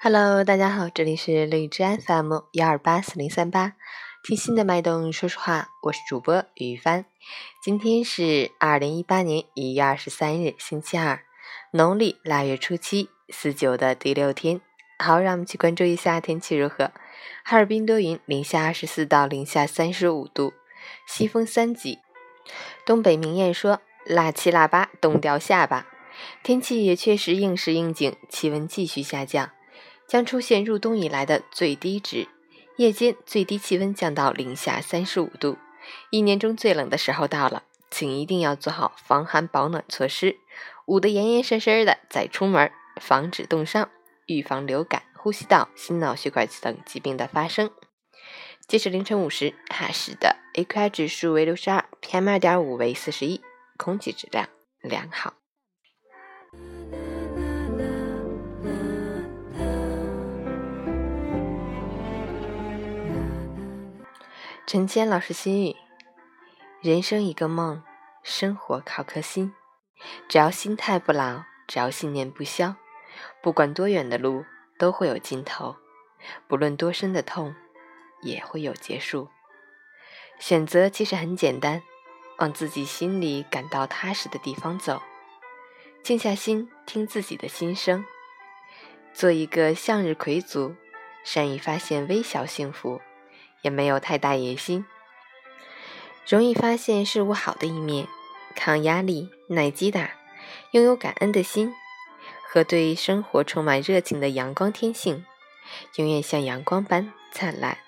Hello，大家好，这里是荔枝 FM 幺二八四零三八，听心的脉动，说实话，我是主播于帆。今天是二零一八年一月二十三日，星期二，农历腊月初七，四九的第六天。好，让我们去关注一下天气如何。哈尔滨多云，零下二十四到零下三十五度，西风三级。东北名谚说：“腊七腊八，冻掉下巴。”天气也确实应时应景，气温继续下降。将出现入冬以来的最低值，夜间最低气温降到零下三十五度，一年中最冷的时候到了，请一定要做好防寒保暖措施，捂得严严实实的再出门，防止冻伤，预防流感、呼吸道、心脑血管等疾病的发生。截止凌晨五时，哈市的 AQI 指数为六十二，PM 二点五为四十一，空气质量良好。陈谦老师心语：人生一个梦，生活靠颗心。只要心态不老，只要信念不消，不管多远的路都会有尽头，不论多深的痛也会有结束。选择其实很简单，往自己心里感到踏实的地方走，静下心听自己的心声，做一个向日葵族，善于发现微小幸福。也没有太大野心，容易发现事物好的一面，抗压力、耐击打，拥有感恩的心和对生活充满热情的阳光天性，永远像阳光般灿烂。